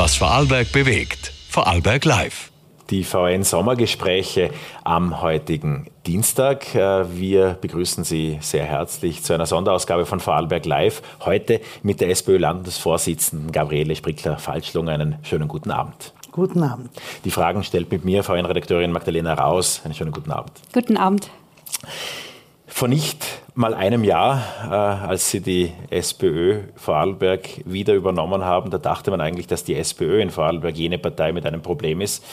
was Vorarlberg bewegt. Vorarlberg Live. Die VN-Sommergespräche am heutigen Dienstag. Äh, wir begrüßen Sie sehr herzlich zu einer Sonderausgabe von Vorarlberg Live. Heute mit der SPÖ-Landesvorsitzenden Gabriele Sprickler-Falschlung. Einen schönen guten Abend. Guten Abend. Die Fragen stellt mit mir VN-Redakteurin Magdalena Raus. Einen schönen guten Abend. Guten Abend. Vor nicht mal einem Jahr, äh, als Sie die SPÖ Vorarlberg wieder übernommen haben, da dachte man eigentlich, dass die SPÖ in Vorarlberg jene Partei mit einem Problem ist.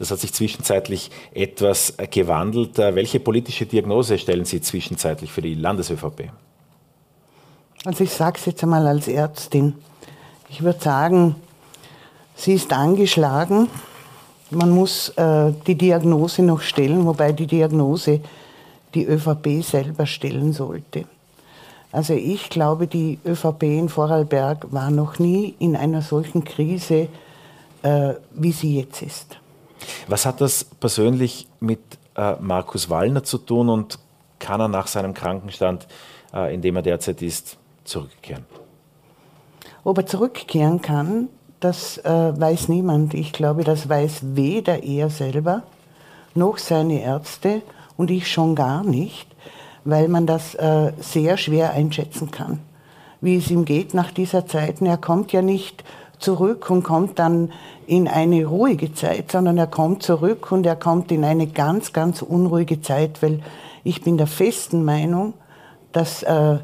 Das hat sich zwischenzeitlich etwas gewandelt. Äh, welche politische Diagnose stellen Sie zwischenzeitlich für die Landes-ÖVP? Also ich sage es jetzt einmal als Ärztin. Ich würde sagen, sie ist angeschlagen. Man muss äh, die Diagnose noch stellen, wobei die Diagnose die ÖVP selber stellen sollte. Also ich glaube, die ÖVP in Vorarlberg war noch nie in einer solchen Krise, äh, wie sie jetzt ist. Was hat das persönlich mit äh, Markus Wallner zu tun und kann er nach seinem Krankenstand, äh, in dem er derzeit ist, zurückkehren? Ob er zurückkehren kann, das äh, weiß niemand. Ich glaube, das weiß weder er selber noch seine Ärzte und ich schon gar nicht, weil man das äh, sehr schwer einschätzen kann, wie es ihm geht nach dieser Zeit. Und er kommt ja nicht zurück und kommt dann in eine ruhige Zeit, sondern er kommt zurück und er kommt in eine ganz, ganz unruhige Zeit, weil ich bin der festen Meinung, dass äh,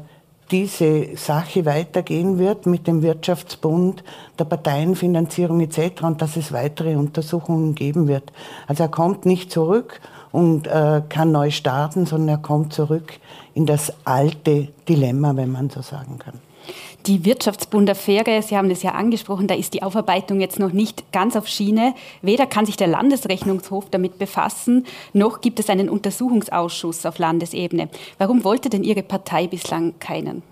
diese Sache weitergehen wird mit dem Wirtschaftsbund, der Parteienfinanzierung etc. und dass es weitere Untersuchungen geben wird. Also er kommt nicht zurück und äh, kann neu starten, sondern er kommt zurück in das alte Dilemma, wenn man so sagen kann. Die Wirtschaftsbund-Affäre, Sie haben das ja angesprochen, da ist die Aufarbeitung jetzt noch nicht ganz auf Schiene. Weder kann sich der Landesrechnungshof damit befassen, noch gibt es einen Untersuchungsausschuss auf Landesebene. Warum wollte denn Ihre Partei bislang keinen?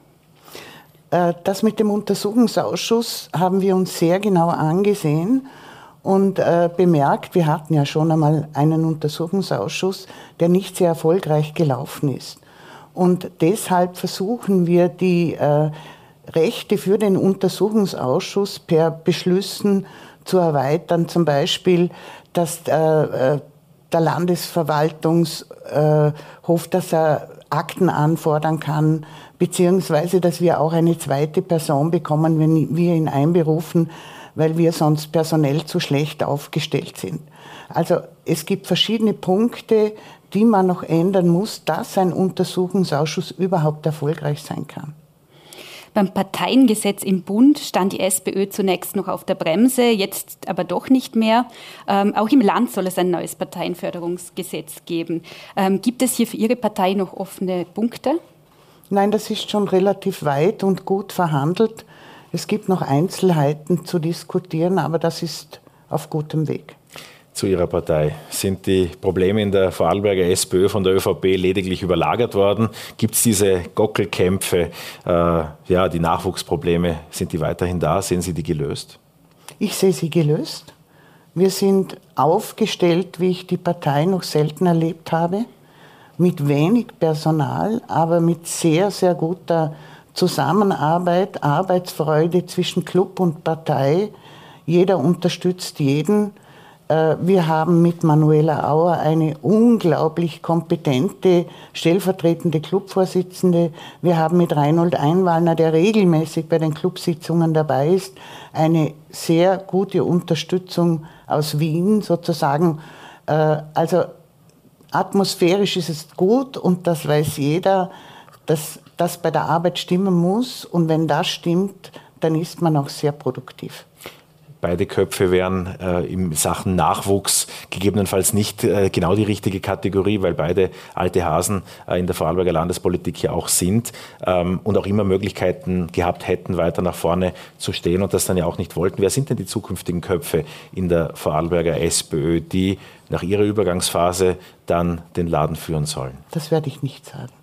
Äh, das mit dem Untersuchungsausschuss haben wir uns sehr genau angesehen und äh, bemerkt, wir hatten ja schon einmal einen Untersuchungsausschuss, der nicht sehr erfolgreich gelaufen ist. Und deshalb versuchen wir die äh, Rechte für den Untersuchungsausschuss per Beschlüssen zu erweitern. Zum Beispiel, dass äh, äh der Landesverwaltungshof, äh, dass er Akten anfordern kann, beziehungsweise dass wir auch eine zweite Person bekommen, wenn wir ihn einberufen, weil wir sonst personell zu schlecht aufgestellt sind. Also es gibt verschiedene Punkte, die man noch ändern muss, dass ein Untersuchungsausschuss überhaupt erfolgreich sein kann. Beim Parteiengesetz im Bund stand die SPÖ zunächst noch auf der Bremse, jetzt aber doch nicht mehr. Ähm, auch im Land soll es ein neues Parteienförderungsgesetz geben. Ähm, gibt es hier für Ihre Partei noch offene Punkte? Nein, das ist schon relativ weit und gut verhandelt. Es gibt noch Einzelheiten zu diskutieren, aber das ist auf gutem Weg. Zu Ihrer Partei. Sind die Probleme in der Vorarlberger SPÖ von der ÖVP lediglich überlagert worden? Gibt es diese Gockelkämpfe, äh, ja, die Nachwuchsprobleme, sind die weiterhin da? Sehen Sie die gelöst? Ich sehe sie gelöst. Wir sind aufgestellt, wie ich die Partei noch selten erlebt habe, mit wenig Personal, aber mit sehr, sehr guter Zusammenarbeit, Arbeitsfreude zwischen Club und Partei. Jeder unterstützt jeden. Äh, wir haben mit Manuela Auer eine unglaublich kompetente stellvertretende Clubvorsitzende. Wir haben mit Reinhold Einwallner, der regelmäßig bei den Clubsitzungen dabei ist, eine sehr gute Unterstützung aus Wien sozusagen. Äh, also atmosphärisch ist es gut und das weiß jeder, dass das bei der Arbeit stimmen muss. Und wenn das stimmt, dann ist man auch sehr produktiv. Beide Köpfe wären äh, in Sachen Nachwuchs gegebenenfalls nicht äh, genau die richtige Kategorie, weil beide alte Hasen äh, in der Vorarlberger Landespolitik ja auch sind ähm, und auch immer Möglichkeiten gehabt hätten, weiter nach vorne zu stehen und das dann ja auch nicht wollten. Wer sind denn die zukünftigen Köpfe in der Vorarlberger SPÖ, die nach ihrer Übergangsphase dann den Laden führen sollen? Das werde ich nicht sagen.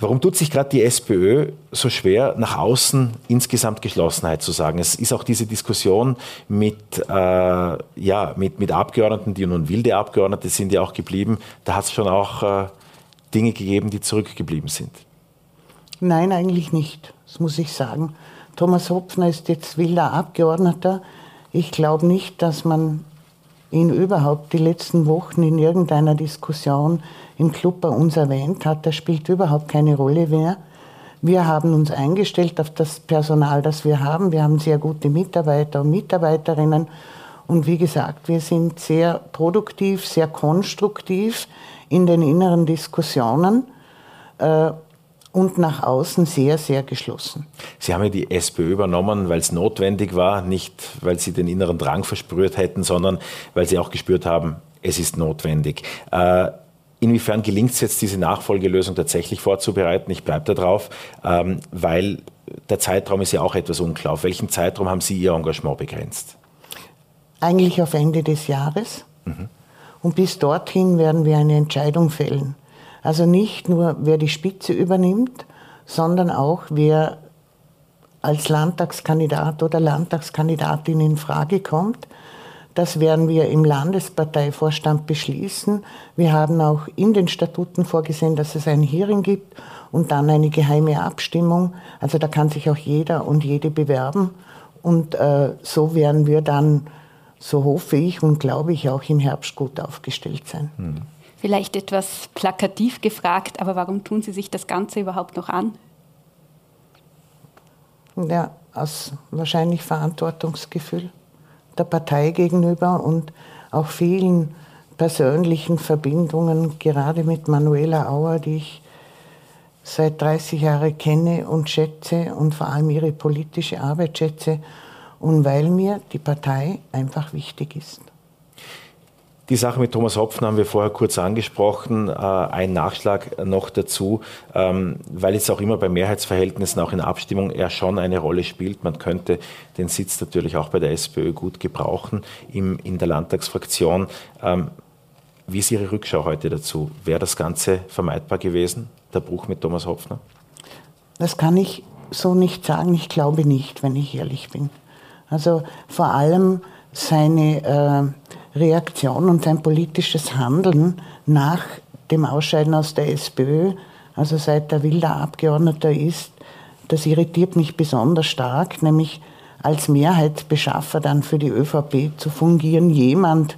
Warum tut sich gerade die SPÖ so schwer, nach außen insgesamt Geschlossenheit zu sagen? Es ist auch diese Diskussion mit, äh, ja, mit, mit Abgeordneten, die nun wilde Abgeordnete sind ja auch geblieben. Da hat es schon auch äh, Dinge gegeben, die zurückgeblieben sind. Nein, eigentlich nicht. Das muss ich sagen. Thomas Hopfner ist jetzt wilder Abgeordneter. Ich glaube nicht, dass man ihn überhaupt die letzten Wochen in irgendeiner Diskussion im Club bei uns erwähnt hat. Das spielt überhaupt keine Rolle mehr. Wir haben uns eingestellt auf das Personal, das wir haben. Wir haben sehr gute Mitarbeiter und Mitarbeiterinnen. Und wie gesagt, wir sind sehr produktiv, sehr konstruktiv in den inneren Diskussionen äh, und nach außen sehr, sehr geschlossen. Sie haben ja die SPÖ übernommen, weil es notwendig war, nicht weil Sie den inneren Drang verspürt hätten, sondern weil Sie auch gespürt haben, es ist notwendig. Äh, Inwiefern gelingt es jetzt, diese Nachfolgelösung tatsächlich vorzubereiten? Ich bleibe da drauf, ähm, weil der Zeitraum ist ja auch etwas unklar. Auf welchen Zeitraum haben Sie Ihr Engagement begrenzt? Eigentlich auf Ende des Jahres. Mhm. Und bis dorthin werden wir eine Entscheidung fällen. Also nicht nur, wer die Spitze übernimmt, sondern auch, wer als Landtagskandidat oder Landtagskandidatin in Frage kommt. Das werden wir im Landesparteivorstand beschließen. Wir haben auch in den Statuten vorgesehen, dass es ein Hearing gibt und dann eine geheime Abstimmung. Also da kann sich auch jeder und jede bewerben. Und äh, so werden wir dann, so hoffe ich und glaube ich, auch im Herbst gut aufgestellt sein. Hm. Vielleicht etwas plakativ gefragt, aber warum tun Sie sich das Ganze überhaupt noch an? Ja, aus wahrscheinlich Verantwortungsgefühl der Partei gegenüber und auch vielen persönlichen Verbindungen, gerade mit Manuela Auer, die ich seit 30 Jahren kenne und schätze und vor allem ihre politische Arbeit schätze und weil mir die Partei einfach wichtig ist. Die Sache mit Thomas Hopfen haben wir vorher kurz angesprochen. Äh, ein Nachschlag noch dazu, ähm, weil es auch immer bei Mehrheitsverhältnissen, auch in Abstimmung, er schon eine Rolle spielt. Man könnte den Sitz natürlich auch bei der SPÖ gut gebrauchen in der Landtagsfraktion. Ähm, wie ist Ihre Rückschau heute dazu? Wäre das Ganze vermeidbar gewesen, der Bruch mit Thomas Hopfner? Das kann ich so nicht sagen. Ich glaube nicht, wenn ich ehrlich bin. Also vor allem seine äh, Reaktion und sein politisches Handeln nach dem Ausscheiden aus der SPÖ, also seit er wilder Abgeordneter ist, das irritiert mich besonders stark, nämlich als Mehrheitsbeschaffer dann für die ÖVP zu fungieren, jemand,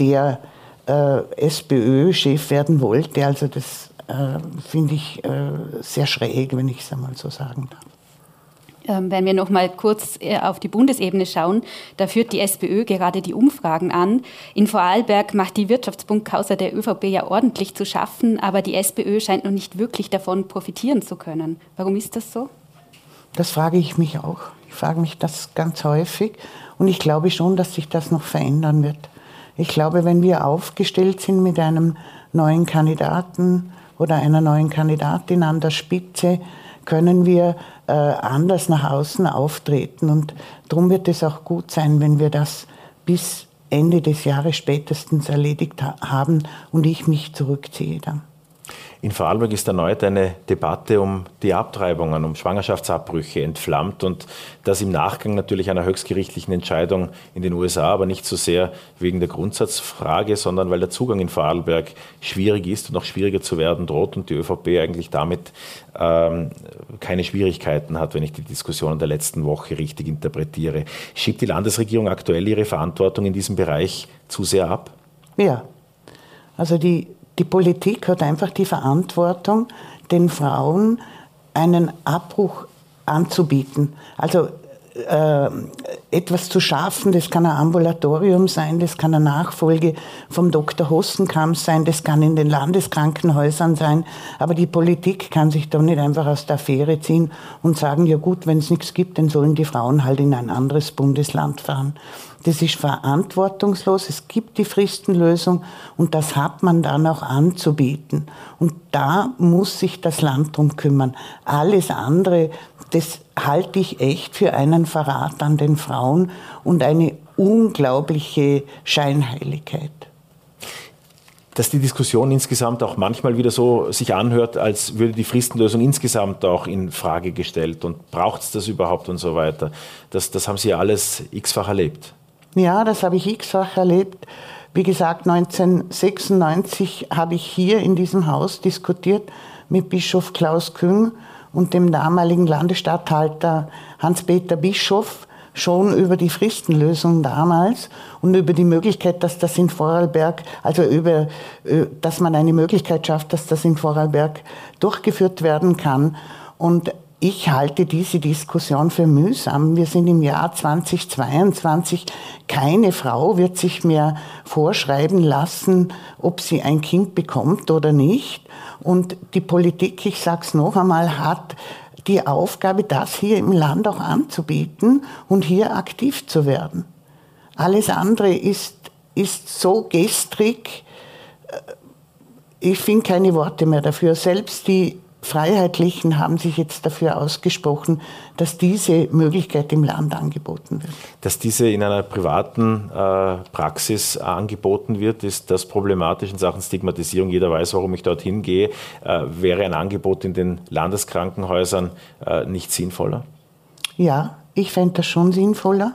der äh, SPÖ-Chef werden wollte. Also das äh, finde ich äh, sehr schräg, wenn ich es einmal so sagen darf. Ähm, wenn wir noch mal kurz äh, auf die Bundesebene schauen, da führt die SPÖ gerade die Umfragen an. In Vorarlberg macht die Wirtschaftsbundkausa der ÖVP ja ordentlich zu schaffen, aber die SPÖ scheint noch nicht wirklich davon profitieren zu können. Warum ist das so? Das frage ich mich auch. Ich frage mich das ganz häufig und ich glaube schon, dass sich das noch verändern wird. Ich glaube, wenn wir aufgestellt sind mit einem neuen Kandidaten oder einer neuen Kandidatin an der Spitze, können wir äh, anders nach außen auftreten. Und darum wird es auch gut sein, wenn wir das bis Ende des Jahres spätestens erledigt ha haben und ich mich zurückziehe dann. In Vorarlberg ist erneut eine Debatte um die Abtreibungen, um Schwangerschaftsabbrüche entflammt und das im Nachgang natürlich einer höchstgerichtlichen Entscheidung in den USA, aber nicht so sehr wegen der Grundsatzfrage, sondern weil der Zugang in Vorarlberg schwierig ist und noch schwieriger zu werden droht und die ÖVP eigentlich damit ähm, keine Schwierigkeiten hat, wenn ich die Diskussion der letzten Woche richtig interpretiere. Schiebt die Landesregierung aktuell ihre Verantwortung in diesem Bereich zu sehr ab? Ja. Also die die Politik hat einfach die Verantwortung, den Frauen einen Abbruch anzubieten. Also äh, etwas zu schaffen, das kann ein Ambulatorium sein, das kann eine Nachfolge vom Dr. Hossenkamp sein, das kann in den Landeskrankenhäusern sein, aber die Politik kann sich da nicht einfach aus der Affäre ziehen und sagen, ja gut, wenn es nichts gibt, dann sollen die Frauen halt in ein anderes Bundesland fahren. Das ist verantwortungslos. Es gibt die Fristenlösung und das hat man dann auch anzubieten. Und da muss sich das Land drum kümmern. Alles andere, das halte ich echt für einen Verrat an den Frauen und eine unglaubliche Scheinheiligkeit dass die Diskussion insgesamt auch manchmal wieder so sich anhört, als würde die Fristenlösung insgesamt auch in Frage gestellt und braucht es das überhaupt und so weiter. Das, das haben Sie ja alles x-fach erlebt. Ja, das habe ich x-fach erlebt. Wie gesagt, 1996 habe ich hier in diesem Haus diskutiert mit Bischof Klaus Küng und dem damaligen Landesstatthalter Hans-Peter Bischof schon über die Fristenlösung damals und über die Möglichkeit, dass das in Vorarlberg, also über, äh, dass man eine Möglichkeit schafft, dass das in Vorarlberg durchgeführt werden kann. Und ich halte diese Diskussion für mühsam. Wir sind im Jahr 2022. Keine Frau wird sich mehr vorschreiben lassen, ob sie ein Kind bekommt oder nicht. Und die Politik, ich sage es noch einmal, hat die Aufgabe, das hier im Land auch anzubieten und hier aktiv zu werden. Alles andere ist, ist so gestrig, äh, ich finde keine Worte mehr dafür. Selbst die Freiheitlichen haben sich jetzt dafür ausgesprochen, dass diese Möglichkeit im Land angeboten wird. Dass diese in einer privaten äh, Praxis angeboten wird, ist das problematisch in Sachen Stigmatisierung. Jeder weiß, warum ich dorthin gehe. Äh, wäre ein Angebot in den Landeskrankenhäusern äh, nicht sinnvoller? Ja, ich fände das schon sinnvoller.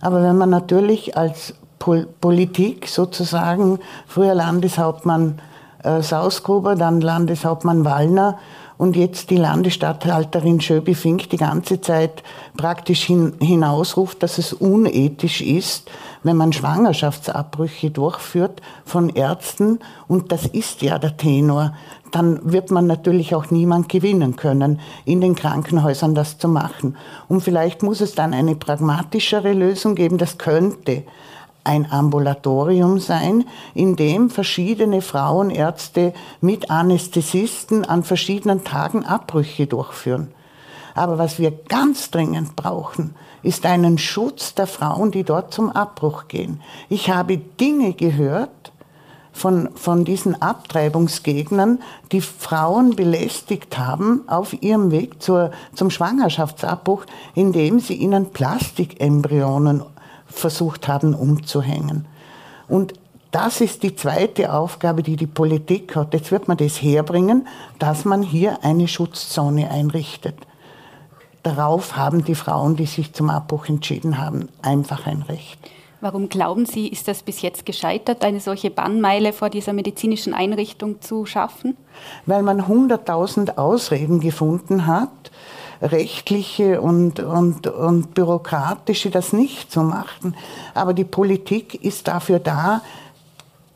Aber wenn man natürlich als Pol Politik sozusagen, früher Landeshauptmann äh, Sausgruber, dann Landeshauptmann Wallner, und jetzt die Landesstatthalterin Schöbi-Fink die ganze Zeit praktisch hin, hinausruft, dass es unethisch ist, wenn man Schwangerschaftsabbrüche durchführt von Ärzten, und das ist ja der Tenor, dann wird man natürlich auch niemand gewinnen können, in den Krankenhäusern das zu machen. Und vielleicht muss es dann eine pragmatischere Lösung geben, das könnte ein Ambulatorium sein, in dem verschiedene Frauenärzte mit Anästhesisten an verschiedenen Tagen Abbrüche durchführen. Aber was wir ganz dringend brauchen, ist einen Schutz der Frauen, die dort zum Abbruch gehen. Ich habe Dinge gehört von, von diesen Abtreibungsgegnern, die Frauen belästigt haben auf ihrem Weg zur, zum Schwangerschaftsabbruch, indem sie ihnen Plastikembryonen versucht haben umzuhängen. Und das ist die zweite Aufgabe, die die Politik hat. Jetzt wird man das herbringen, dass man hier eine Schutzzone einrichtet. Darauf haben die Frauen, die sich zum Abbruch entschieden haben, einfach ein Recht. Warum glauben Sie, ist das bis jetzt gescheitert, eine solche Bannmeile vor dieser medizinischen Einrichtung zu schaffen? Weil man 100.000 Ausreden gefunden hat, rechtliche und, und, und bürokratische das nicht zu machen. Aber die Politik ist dafür da,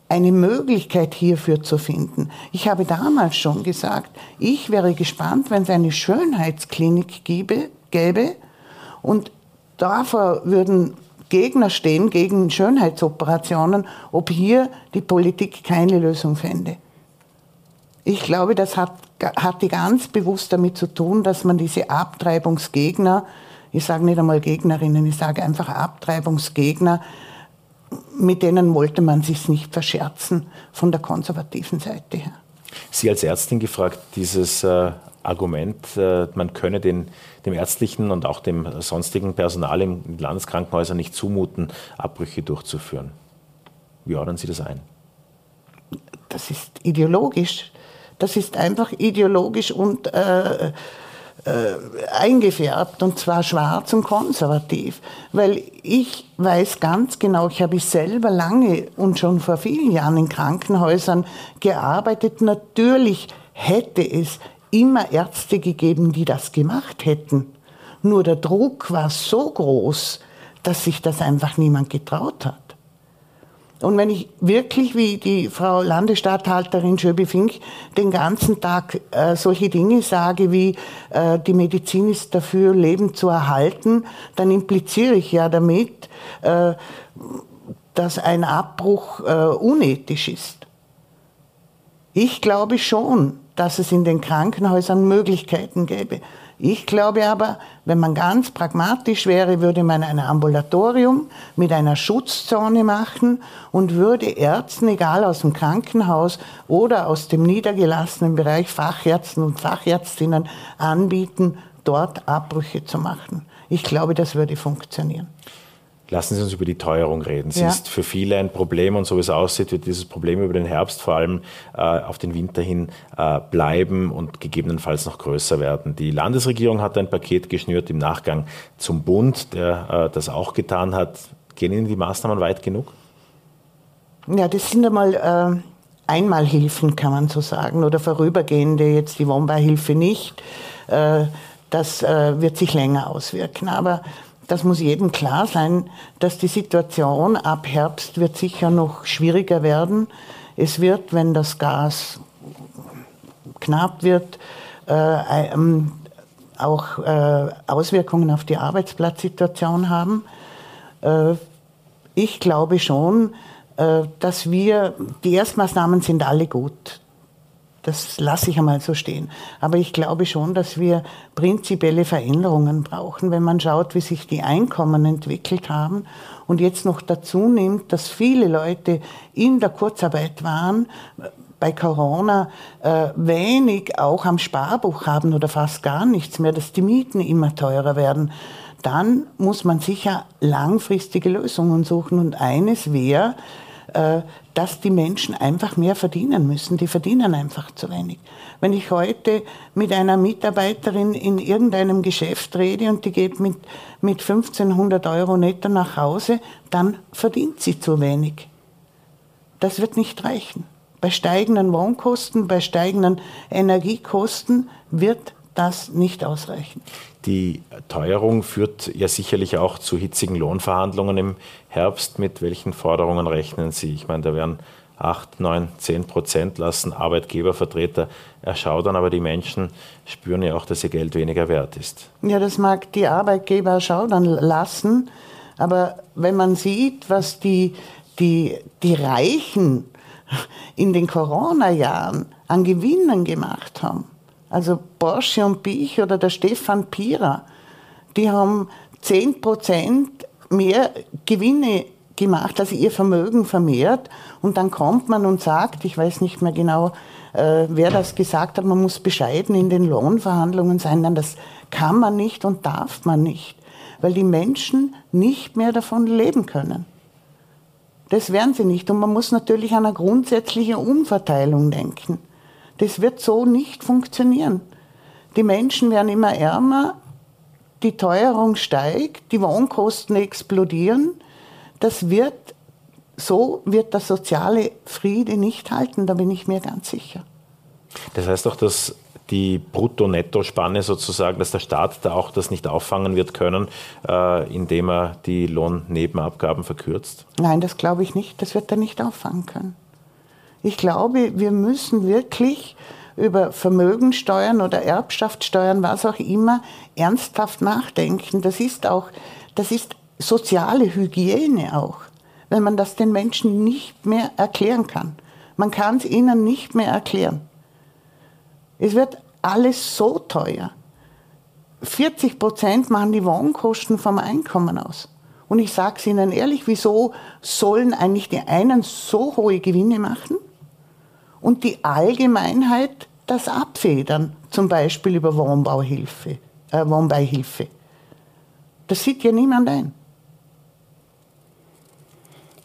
eine Möglichkeit hierfür zu finden. Ich habe damals schon gesagt, ich wäre gespannt, wenn es eine Schönheitsklinik gäbe, gäbe und davor würden Gegner stehen gegen Schönheitsoperationen, ob hier die Politik keine Lösung fände. Ich glaube, das hat, hatte ganz bewusst damit zu tun, dass man diese Abtreibungsgegner, ich sage nicht einmal Gegnerinnen, ich sage einfach Abtreibungsgegner, mit denen wollte man sich nicht verscherzen von der konservativen Seite her. Sie als Ärztin gefragt, dieses äh, Argument, äh, man könne den, dem ärztlichen und auch dem sonstigen Personal im Landeskrankenhäusern nicht zumuten, Abbrüche durchzuführen. Wie ordnen Sie das ein? Das ist ideologisch. Das ist einfach ideologisch und äh, äh, eingefärbt und zwar schwarz und konservativ. Weil ich weiß ganz genau, ich habe selber lange und schon vor vielen Jahren in Krankenhäusern gearbeitet. Natürlich hätte es immer Ärzte gegeben, die das gemacht hätten. Nur der Druck war so groß, dass sich das einfach niemand getraut hat. Und wenn ich wirklich, wie die Frau Landesstatthalterin Schöbi-Fink, den ganzen Tag äh, solche Dinge sage, wie äh, die Medizin ist dafür, Leben zu erhalten, dann impliziere ich ja damit, äh, dass ein Abbruch äh, unethisch ist. Ich glaube schon, dass es in den Krankenhäusern Möglichkeiten gäbe. Ich glaube aber, wenn man ganz pragmatisch wäre, würde man ein Ambulatorium mit einer Schutzzone machen und würde Ärzten, egal aus dem Krankenhaus oder aus dem niedergelassenen Bereich Fachärzten und Fachärztinnen anbieten, dort Abbrüche zu machen. Ich glaube, das würde funktionieren. Lassen Sie uns über die Teuerung reden. Sie ja. ist für viele ein Problem und so wie es aussieht, wird dieses Problem über den Herbst vor allem äh, auf den Winter hin äh, bleiben und gegebenenfalls noch größer werden. Die Landesregierung hat ein Paket geschnürt im Nachgang zum Bund, der äh, das auch getan hat. Gehen Ihnen die Maßnahmen weit genug? Ja, das sind einmal äh, Einmalhilfen, kann man so sagen, oder vorübergehende, jetzt die Wohnbeihilfe nicht. Äh, das äh, wird sich länger auswirken. Aber das muss jedem klar sein, dass die Situation ab Herbst wird sicher noch schwieriger werden. Es wird, wenn das Gas knapp wird, äh, ähm, auch äh, Auswirkungen auf die Arbeitsplatzsituation haben. Äh, ich glaube schon, äh, dass wir, die Erstmaßnahmen sind alle gut. Das lasse ich einmal so stehen. Aber ich glaube schon, dass wir prinzipielle Veränderungen brauchen, wenn man schaut, wie sich die Einkommen entwickelt haben und jetzt noch dazu nimmt, dass viele Leute in der Kurzarbeit waren, bei Corona äh, wenig auch am Sparbuch haben oder fast gar nichts mehr, dass die Mieten immer teurer werden, dann muss man sicher langfristige Lösungen suchen. Und eines wäre, dass die Menschen einfach mehr verdienen müssen. Die verdienen einfach zu wenig. Wenn ich heute mit einer Mitarbeiterin in irgendeinem Geschäft rede und die geht mit, mit 1500 Euro netto nach Hause, dann verdient sie zu wenig. Das wird nicht reichen. Bei steigenden Wohnkosten, bei steigenden Energiekosten wird das nicht ausreichen. Die Teuerung führt ja sicherlich auch zu hitzigen Lohnverhandlungen im Herbst. Mit welchen Forderungen rechnen Sie? Ich meine, da werden 8, 9, 10 Prozent lassen Arbeitgebervertreter erschaudern, aber die Menschen spüren ja auch, dass ihr Geld weniger wert ist. Ja, das mag die Arbeitgeber erschaudern lassen, aber wenn man sieht, was die, die, die Reichen in den Corona-Jahren an Gewinnen gemacht haben. Also Porsche und Bich oder der Stefan Pira, die haben 10% mehr Gewinne gemacht, also ihr Vermögen vermehrt. Und dann kommt man und sagt, ich weiß nicht mehr genau, äh, wer das gesagt hat, man muss bescheiden in den Lohnverhandlungen sein. Nein, das kann man nicht und darf man nicht, weil die Menschen nicht mehr davon leben können. Das werden sie nicht. Und man muss natürlich an eine grundsätzliche Umverteilung denken. Das wird so nicht funktionieren. Die Menschen werden immer ärmer, die Teuerung steigt, die Wohnkosten explodieren. Das wird, so wird der soziale Friede nicht halten, da bin ich mir ganz sicher. Das heißt auch, dass die Brutto-Netto-Spanne sozusagen, dass der Staat da auch das nicht auffangen wird können, äh, indem er die Lohnnebenabgaben verkürzt? Nein, das glaube ich nicht. Das wird er nicht auffangen können. Ich glaube, wir müssen wirklich über Vermögensteuern oder Erbschaftssteuern, was auch immer, ernsthaft nachdenken. Das ist auch, das ist soziale Hygiene auch, wenn man das den Menschen nicht mehr erklären kann. Man kann es ihnen nicht mehr erklären. Es wird alles so teuer. 40 Prozent machen die Wohnkosten vom Einkommen aus. Und ich sage es Ihnen ehrlich, wieso sollen eigentlich die einen so hohe Gewinne machen und die Allgemeinheit das abfedern, zum Beispiel über Wohnbauhilfe, äh, Wohnbeihilfe? Das sieht ja niemand ein.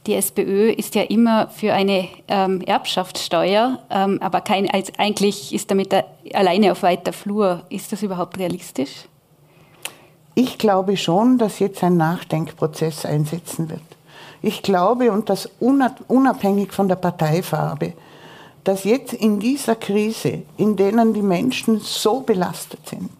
Die SPÖ ist ja immer für eine ähm, Erbschaftssteuer, ähm, aber kein, als, eigentlich ist damit alleine auf weiter Flur. Ist das überhaupt realistisch? Ich glaube schon, dass jetzt ein Nachdenkprozess einsetzen wird. Ich glaube, und das unabhängig von der Parteifarbe, dass jetzt in dieser Krise, in denen die Menschen so belastet sind,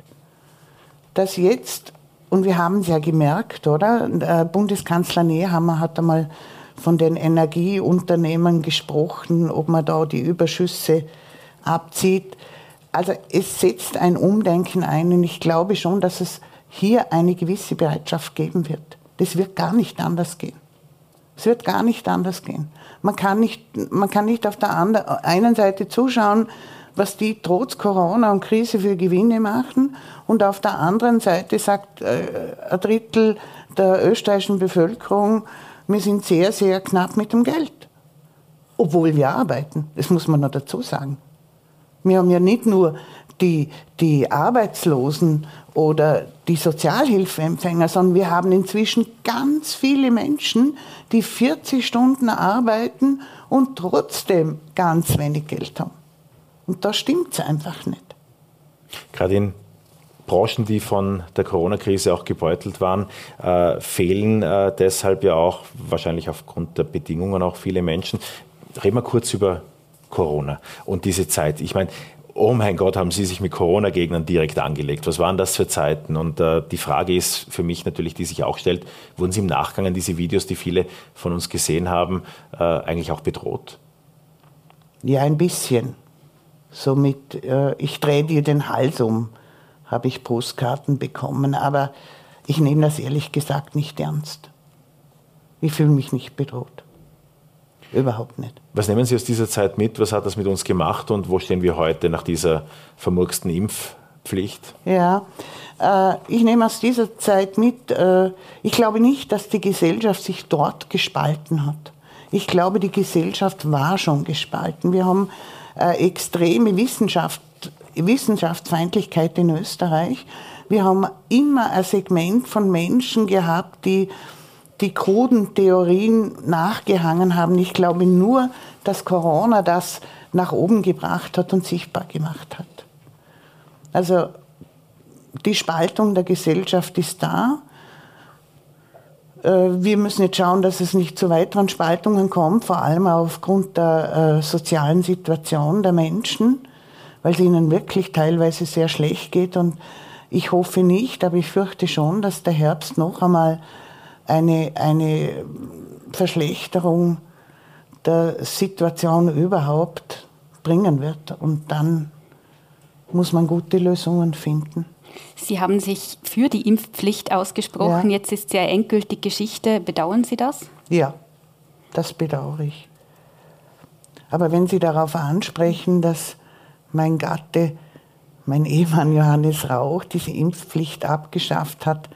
dass jetzt, und wir haben es ja gemerkt, oder? Der Bundeskanzler Nehammer hat einmal von den Energieunternehmen gesprochen, ob man da die Überschüsse abzieht. Also es setzt ein Umdenken ein und ich glaube schon, dass es hier eine gewisse Bereitschaft geben wird. Das wird gar nicht anders gehen. Es wird gar nicht anders gehen. Man kann nicht, man kann nicht auf der einen Seite zuschauen, was die trotz Corona und Krise für Gewinne machen und auf der anderen Seite sagt äh, ein Drittel der österreichischen Bevölkerung, wir sind sehr, sehr knapp mit dem Geld. Obwohl wir arbeiten. Das muss man noch dazu sagen. Wir haben ja nicht nur die, die Arbeitslosen oder die Sozialhilfeempfänger, sondern wir haben inzwischen ganz viele Menschen, die 40 Stunden arbeiten und trotzdem ganz wenig Geld haben. Und da stimmt es einfach nicht. Gerade in Branchen, die von der Corona-Krise auch gebeutelt waren, äh, fehlen äh, deshalb ja auch wahrscheinlich aufgrund der Bedingungen auch viele Menschen. Reden wir kurz über Corona und diese Zeit. Ich meine, oh mein Gott, haben Sie sich mit Corona-Gegnern direkt angelegt. Was waren das für Zeiten? Und äh, die Frage ist für mich natürlich, die sich auch stellt, wurden Sie im Nachgang an diese Videos, die viele von uns gesehen haben, äh, eigentlich auch bedroht? Ja, ein bisschen. Somit, äh, ich drehe dir den Hals um, habe ich Postkarten bekommen. Aber ich nehme das ehrlich gesagt nicht ernst. Ich fühle mich nicht bedroht. Überhaupt nicht. Was nehmen Sie aus dieser Zeit mit? Was hat das mit uns gemacht und wo stehen wir heute nach dieser vermurksten Impfpflicht? Ja, äh, ich nehme aus dieser Zeit mit, äh, ich glaube nicht, dass die Gesellschaft sich dort gespalten hat. Ich glaube, die Gesellschaft war schon gespalten. Wir haben äh, extreme Wissenschaft, Wissenschaftsfeindlichkeit in Österreich. Wir haben immer ein Segment von Menschen gehabt, die die kruden Theorien nachgehangen haben. Ich glaube nur, dass Corona das nach oben gebracht hat und sichtbar gemacht hat. Also die Spaltung der Gesellschaft ist da. Äh, wir müssen jetzt schauen, dass es nicht zu weiteren Spaltungen kommt, vor allem aufgrund der äh, sozialen Situation der Menschen, weil es ihnen wirklich teilweise sehr schlecht geht. Und ich hoffe nicht, aber ich fürchte schon, dass der Herbst noch einmal eine, eine Verschlechterung der Situation überhaupt bringen wird. Und dann muss man gute Lösungen finden. Sie haben sich für die Impfpflicht ausgesprochen. Ja. Jetzt ist sie ja endgültig Geschichte. Bedauern Sie das? Ja, das bedauere ich. Aber wenn Sie darauf ansprechen, dass mein Gatte, mein Ehemann Johannes Rauch, diese Impfpflicht abgeschafft hat,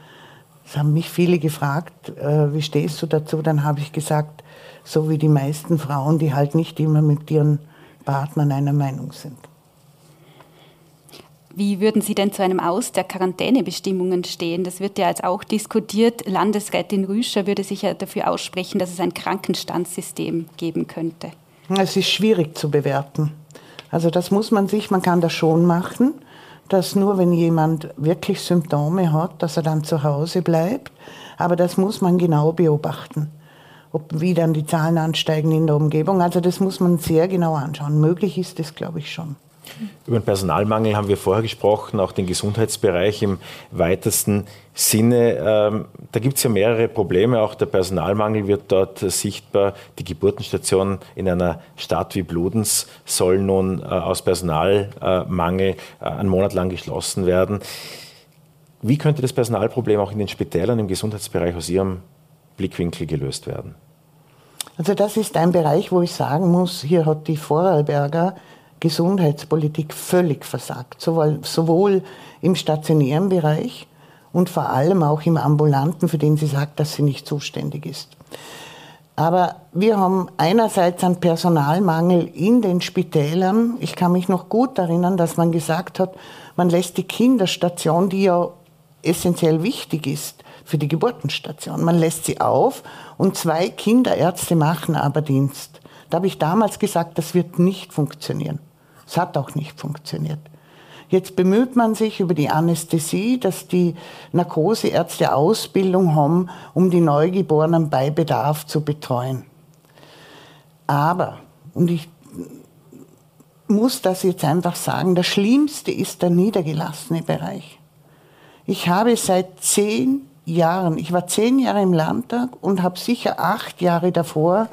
es haben mich viele gefragt, äh, wie stehst du dazu? Dann habe ich gesagt, so wie die meisten Frauen, die halt nicht immer mit ihren Partnern einer Meinung sind. Wie würden Sie denn zu einem Aus der Quarantänebestimmungen stehen? Das wird ja jetzt auch diskutiert. Landesrätin Rüscher würde sich ja dafür aussprechen, dass es ein Krankenstandssystem geben könnte. Es ist schwierig zu bewerten. Also das muss man sich, man kann das schon machen dass nur wenn jemand wirklich Symptome hat, dass er dann zu Hause bleibt. Aber das muss man genau beobachten, ob wie dann die Zahlen ansteigen in der Umgebung. Also das muss man sehr genau anschauen. Möglich ist es, glaube ich, schon. Über den Personalmangel haben wir vorher gesprochen, auch den Gesundheitsbereich im weitesten Sinne. Ähm, da gibt es ja mehrere Probleme. Auch der Personalmangel wird dort sichtbar. Die Geburtenstation in einer Stadt wie Bludenz soll nun äh, aus Personalmangel äh, einen Monat lang geschlossen werden. Wie könnte das Personalproblem auch in den Spitälern im Gesundheitsbereich aus Ihrem Blickwinkel gelöst werden? Also das ist ein Bereich, wo ich sagen muss, hier hat die Vorarlberger Gesundheitspolitik völlig versagt, sowohl, sowohl im stationären Bereich und vor allem auch im ambulanten, für den sie sagt, dass sie nicht zuständig ist. Aber wir haben einerseits einen Personalmangel in den Spitälern. Ich kann mich noch gut erinnern, dass man gesagt hat, man lässt die Kinderstation, die ja essentiell wichtig ist für die Geburtenstation, man lässt sie auf und zwei Kinderärzte machen aber Dienst. Da habe ich damals gesagt, das wird nicht funktionieren. Es hat auch nicht funktioniert. Jetzt bemüht man sich über die Anästhesie, dass die Narkoseärzte Ausbildung haben, um die Neugeborenen bei Bedarf zu betreuen. Aber, und ich muss das jetzt einfach sagen, das Schlimmste ist der niedergelassene Bereich. Ich habe seit zehn Jahren, ich war zehn Jahre im Landtag und habe sicher acht Jahre davor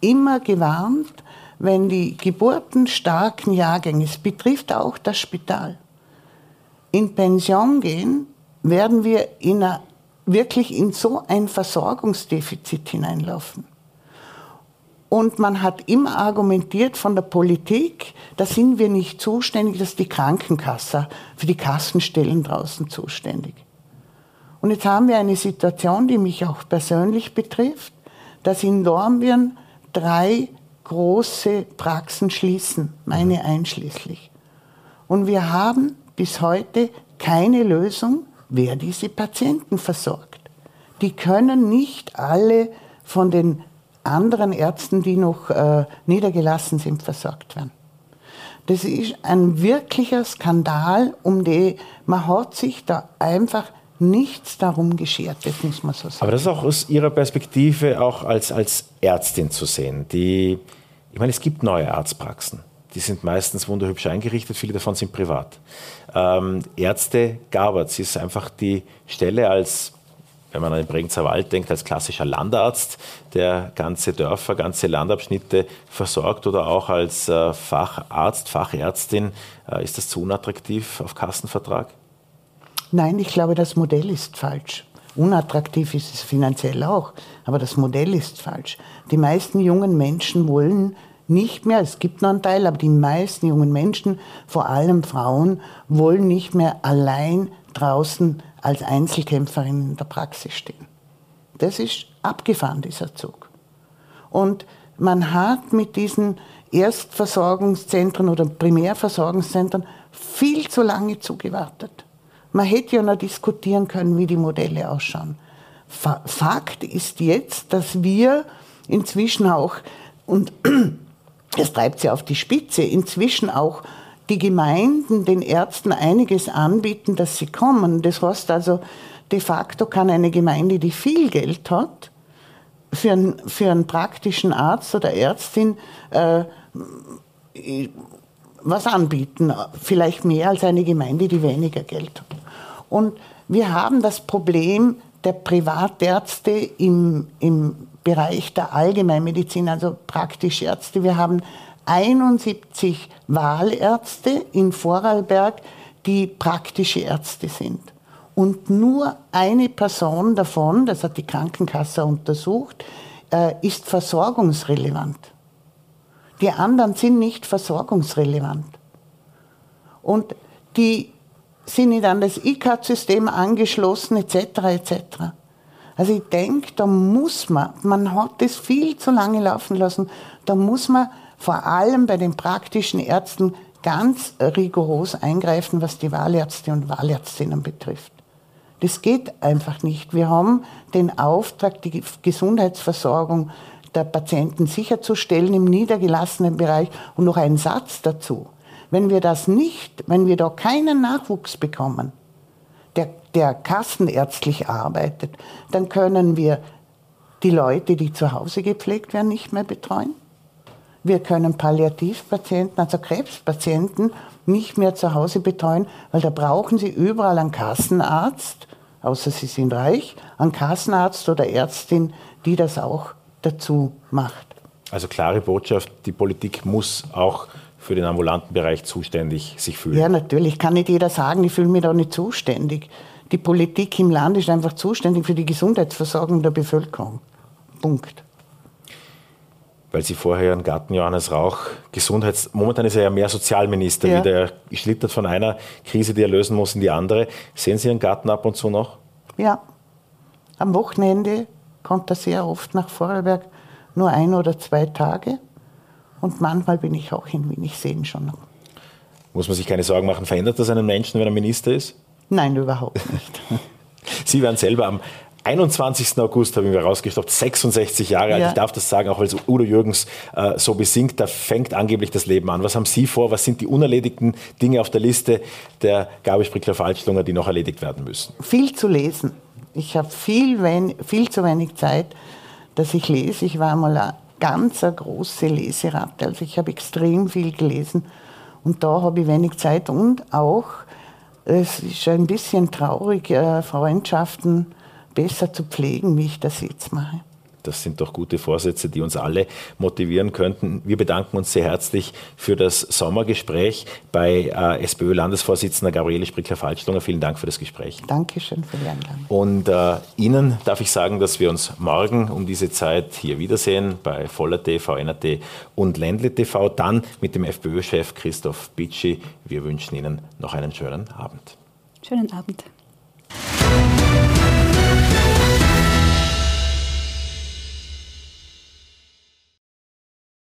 immer gewarnt, wenn die geburtenstarken Jahrgänge, es betrifft auch das Spital, in Pension gehen, werden wir in eine, wirklich in so ein Versorgungsdefizit hineinlaufen. Und man hat immer argumentiert von der Politik, da sind wir nicht zuständig, dass die Krankenkasse für die Kassenstellen draußen zuständig. Und jetzt haben wir eine Situation, die mich auch persönlich betrifft, dass in Dornbirn drei große Praxen schließen, meine einschließlich. Und wir haben bis heute keine Lösung, wer diese Patienten versorgt. Die können nicht alle von den anderen Ärzten, die noch äh, niedergelassen sind, versorgt werden. Das ist ein wirklicher Skandal, um den man hat sich da einfach nichts darum geschert, das muss man so sagen. Aber das ist auch aus Ihrer Perspektive auch als, als Ärztin zu sehen, die Ich meine, es gibt neue Arztpraxen. Die sind meistens wunderhübsch eingerichtet, viele davon sind privat. Ähm, Ärzte Gaberts ist einfach die Stelle als wenn man an den Bregenzer Wald denkt, als klassischer Landarzt, der ganze Dörfer, ganze Landabschnitte versorgt oder auch als äh, Facharzt, Fachärztin, äh, ist das zu unattraktiv auf Kassenvertrag? Nein, ich glaube, das Modell ist falsch. Unattraktiv ist es finanziell auch, aber das Modell ist falsch. Die meisten jungen Menschen wollen nicht mehr, es gibt noch einen Teil, aber die meisten jungen Menschen, vor allem Frauen, wollen nicht mehr allein draußen als Einzelkämpferin in der Praxis stehen. Das ist abgefahren, dieser Zug. Und man hat mit diesen Erstversorgungszentren oder Primärversorgungszentren viel zu lange zugewartet. Man hätte ja noch diskutieren können, wie die Modelle ausschauen. Fakt ist jetzt, dass wir inzwischen auch, und es treibt sie auf die Spitze, inzwischen auch die Gemeinden den Ärzten einiges anbieten, dass sie kommen. Das heißt also, de facto kann eine Gemeinde, die viel Geld hat, für einen, für einen praktischen Arzt oder Ärztin äh, was anbieten. Vielleicht mehr als eine Gemeinde, die weniger Geld hat. Und wir haben das Problem der Privatärzte im, im Bereich der Allgemeinmedizin, also praktische Ärzte. Wir haben 71 Wahlärzte in Vorarlberg, die praktische Ärzte sind. Und nur eine Person davon, das hat die Krankenkasse untersucht, äh, ist versorgungsrelevant. Die anderen sind nicht versorgungsrelevant. Und die sind nicht an das ICAT-System angeschlossen, etc. etc. Also ich denke, da muss man, man hat das viel zu lange laufen lassen, da muss man vor allem bei den praktischen Ärzten ganz rigoros eingreifen, was die Wahlärzte und Wahlärztinnen betrifft. Das geht einfach nicht. Wir haben den Auftrag, die Gesundheitsversorgung der Patienten sicherzustellen im niedergelassenen Bereich. Und noch ein Satz dazu. Wenn wir das nicht, wenn wir da keinen Nachwuchs bekommen, der, der kassenärztlich arbeitet, dann können wir die Leute, die zu Hause gepflegt werden, nicht mehr betreuen. Wir können Palliativpatienten, also Krebspatienten, nicht mehr zu Hause betreuen, weil da brauchen sie überall einen Kassenarzt, außer sie sind reich, einen Kassenarzt oder Ärztin, die das auch dazu macht. Also klare Botschaft, die Politik muss auch für den ambulanten Bereich zuständig sich fühlen. Ja, natürlich kann nicht jeder sagen, ich fühle mich da nicht zuständig. Die Politik im Land ist einfach zuständig für die Gesundheitsversorgung der Bevölkerung. Punkt weil Sie vorher Ihren Gatten Johannes Rauch Gesundheits... Momentan ist er ja mehr Sozialminister, ja. wieder er schlittert von einer Krise, die er lösen muss, in die andere. Sehen Sie Ihren Garten ab und zu noch? Ja. Am Wochenende kommt er sehr oft nach Vorarlberg, nur ein oder zwei Tage. Und manchmal bin ich auch in Wien, ich sehe ihn schon noch. Muss man sich keine Sorgen machen, verändert das einen Menschen, wenn er Minister ist? Nein, überhaupt nicht. Sie werden selber am 21. August habe ich mir rausgestoppt, 66 Jahre alt. Ja. Ich darf das sagen, auch weil so Udo Jürgens äh, so besingt, da fängt angeblich das Leben an. Was haben Sie vor? Was sind die unerledigten Dinge auf der Liste der Gabi Sprickler-Falschlunger, die noch erledigt werden müssen? Viel zu lesen. Ich habe viel, viel zu wenig Zeit, dass ich lese. Ich war mal ganz eine große Leseratte. Also ich habe extrem viel gelesen und da habe ich wenig Zeit und auch, es ist ein bisschen traurig, äh, Freundschaften besser zu pflegen, wie ich das jetzt mache. Das sind doch gute Vorsätze, die uns alle motivieren könnten. Wir bedanken uns sehr herzlich für das Sommergespräch bei äh, SPÖ-Landesvorsitzender Gabriele Sprickler-Falschlunger. Vielen Dank für das Gespräch. Dankeschön für die Einladung. Und äh, Ihnen darf ich sagen, dass wir uns morgen um diese Zeit hier wiedersehen bei Voller TV, NRT und Ländle TV. Dann mit dem FPÖ-Chef Christoph Bitschi. Wir wünschen Ihnen noch einen schönen Abend. Schönen Abend.